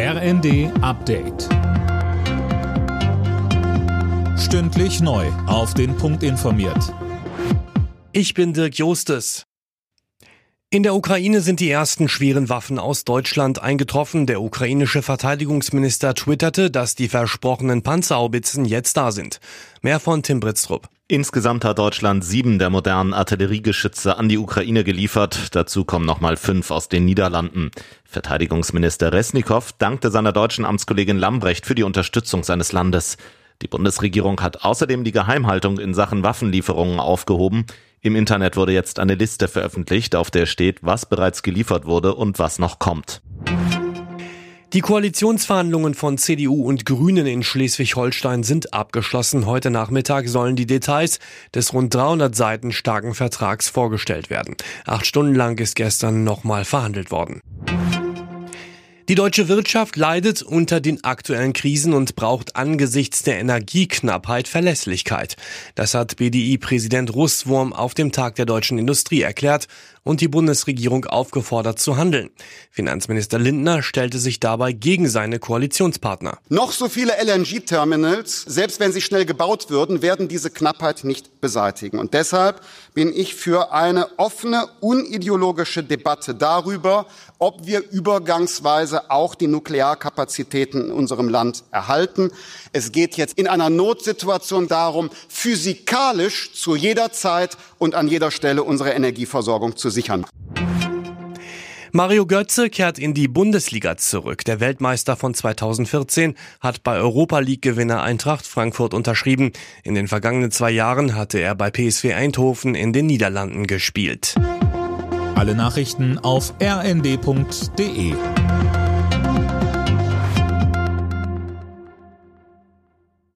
RND Update. Stündlich neu. Auf den Punkt informiert. Ich bin Dirk Jostes. In der Ukraine sind die ersten schweren Waffen aus Deutschland eingetroffen. Der ukrainische Verteidigungsminister twitterte, dass die versprochenen Panzerhaubitzen jetzt da sind. Mehr von Tim Britztrup. Insgesamt hat Deutschland sieben der modernen Artilleriegeschütze an die Ukraine geliefert. Dazu kommen nochmal fünf aus den Niederlanden. Verteidigungsminister Resnikow dankte seiner deutschen Amtskollegin Lambrecht für die Unterstützung seines Landes. Die Bundesregierung hat außerdem die Geheimhaltung in Sachen Waffenlieferungen aufgehoben. Im Internet wurde jetzt eine Liste veröffentlicht, auf der steht, was bereits geliefert wurde und was noch kommt. Die Koalitionsverhandlungen von CDU und Grünen in Schleswig-Holstein sind abgeschlossen. Heute Nachmittag sollen die Details des rund 300 Seiten starken Vertrags vorgestellt werden. Acht Stunden lang ist gestern nochmal verhandelt worden. Die deutsche Wirtschaft leidet unter den aktuellen Krisen und braucht angesichts der Energieknappheit Verlässlichkeit. Das hat BDI-Präsident Russwurm auf dem Tag der deutschen Industrie erklärt und die Bundesregierung aufgefordert zu handeln. Finanzminister Lindner stellte sich dabei gegen seine Koalitionspartner. Noch so viele LNG-Terminals, selbst wenn sie schnell gebaut würden, werden diese Knappheit nicht beseitigen. Und deshalb bin ich für eine offene, unideologische Debatte darüber, ob wir übergangsweise auch die Nuklearkapazitäten in unserem Land erhalten. Es geht jetzt in einer Notsituation darum, physikalisch zu jeder Zeit und an jeder Stelle unsere Energieversorgung zu sichern. Mario Götze kehrt in die Bundesliga zurück. Der Weltmeister von 2014 hat bei Europa League-Gewinner Eintracht Frankfurt unterschrieben. In den vergangenen zwei Jahren hatte er bei PSV Eindhoven in den Niederlanden gespielt. Alle Nachrichten auf rnd.de